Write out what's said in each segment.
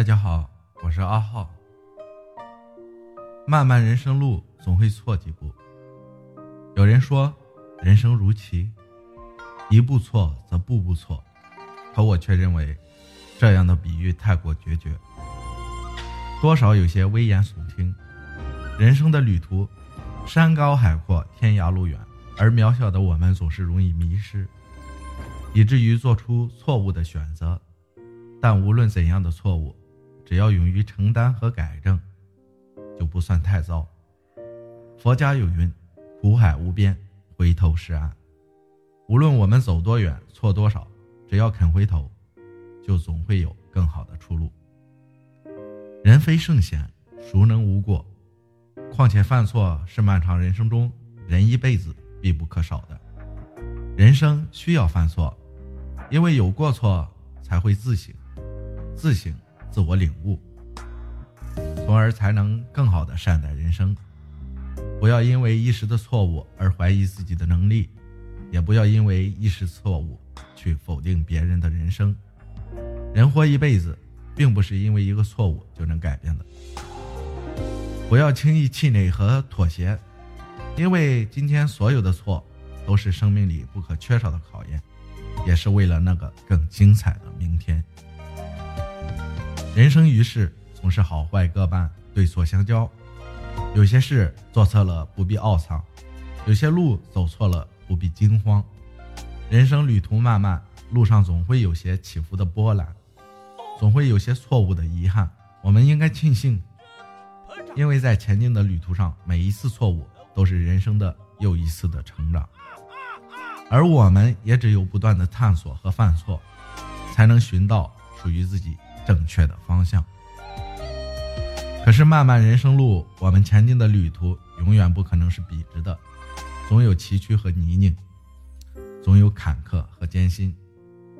大家好，我是阿浩。漫漫人生路，总会错几步。有人说，人生如棋，一步错则步步错。可我却认为，这样的比喻太过决绝，多少有些危言耸听。人生的旅途，山高海阔，天涯路远，而渺小的我们总是容易迷失，以至于做出错误的选择。但无论怎样的错误，只要勇于承担和改正，就不算太糟。佛家有云：“苦海无边，回头是岸。”无论我们走多远，错多少，只要肯回头，就总会有更好的出路。人非圣贤，孰能无过？况且犯错是漫长人生中人一辈子必不可少的。人生需要犯错，因为有过错才会自省。自省、自我领悟，从而才能更好的善待人生。不要因为一时的错误而怀疑自己的能力，也不要因为一时错误去否定别人的人生。人活一辈子，并不是因为一个错误就能改变的。不要轻易气馁和妥协，因为今天所有的错，都是生命里不可缺少的考验，也是为了那个更精彩的明天。人生于世，总是好坏各半，对错相交。有些事做错了不必懊丧，有些路走错了不必惊慌。人生旅途漫漫，路上总会有些起伏的波澜，总会有些错误的遗憾。我们应该庆幸，因为在前进的旅途上，每一次错误都是人生的又一次的成长。而我们也只有不断的探索和犯错，才能寻到属于自己。正确的方向。可是漫漫人生路，我们前进的旅途永远不可能是笔直的，总有崎岖和泥泞，总有坎坷和艰辛。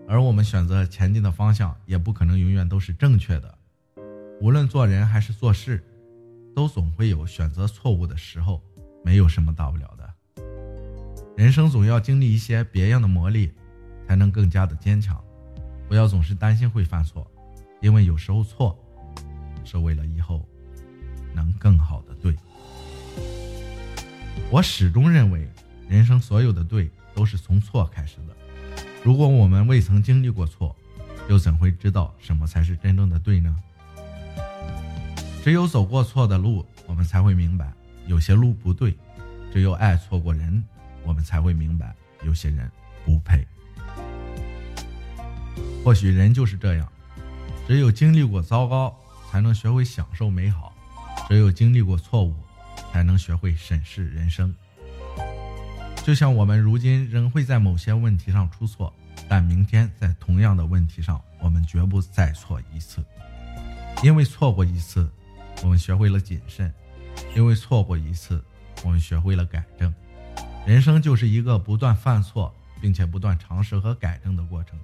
而我们选择前进的方向，也不可能永远都是正确的。无论做人还是做事，都总会有选择错误的时候，没有什么大不了的。人生总要经历一些别样的磨砺，才能更加的坚强。不要总是担心会犯错。因为有时候错，是为了以后能更好的对。我始终认为，人生所有的对都是从错开始的。如果我们未曾经历过错，又怎会知道什么才是真正的对呢？只有走过错的路，我们才会明白有些路不对；只有爱错过人，我们才会明白有些人不配。或许人就是这样。只有经历过糟糕，才能学会享受美好；只有经历过错误，才能学会审视人生。就像我们如今仍会在某些问题上出错，但明天在同样的问题上，我们绝不再错一次。因为错过一次，我们学会了谨慎；因为错过一次，我们学会了改正。人生就是一个不断犯错，并且不断尝试和改正的过程。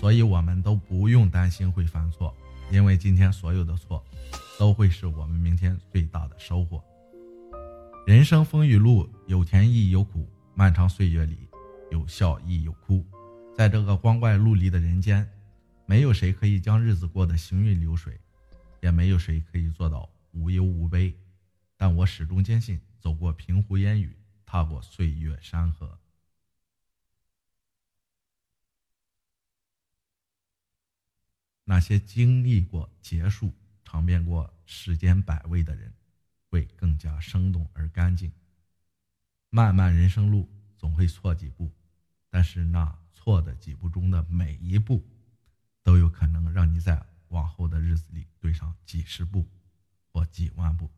所以，我们都不用担心会犯错，因为今天所有的错，都会是我们明天最大的收获。人生风雨路，有甜亦有苦，漫长岁月里，有笑亦有哭。在这个光怪陆离的人间，没有谁可以将日子过得行云流水，也没有谁可以做到无忧无悲。但我始终坚信，走过平湖烟雨，踏过岁月山河。那些经历过结束、尝遍过世间百味的人，会更加生动而干净。漫漫人生路，总会错几步，但是那错的几步中的每一步，都有可能让你在往后的日子里对上几十步或几万步。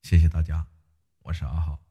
谢谢大家，我是阿浩。